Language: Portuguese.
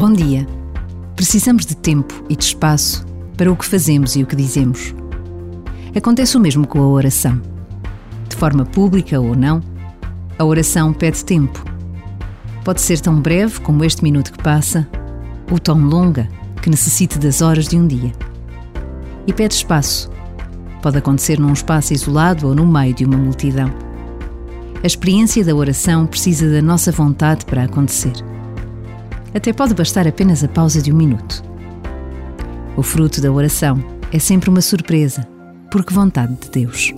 Bom dia. Precisamos de tempo e de espaço para o que fazemos e o que dizemos. Acontece o mesmo com a oração. De forma pública ou não, a oração pede tempo. Pode ser tão breve como este minuto que passa, ou tão longa que necessite das horas de um dia. E pede espaço. Pode acontecer num espaço isolado ou no meio de uma multidão. A experiência da oração precisa da nossa vontade para acontecer. Até pode bastar apenas a pausa de um minuto. O fruto da oração é sempre uma surpresa, porque vontade de Deus.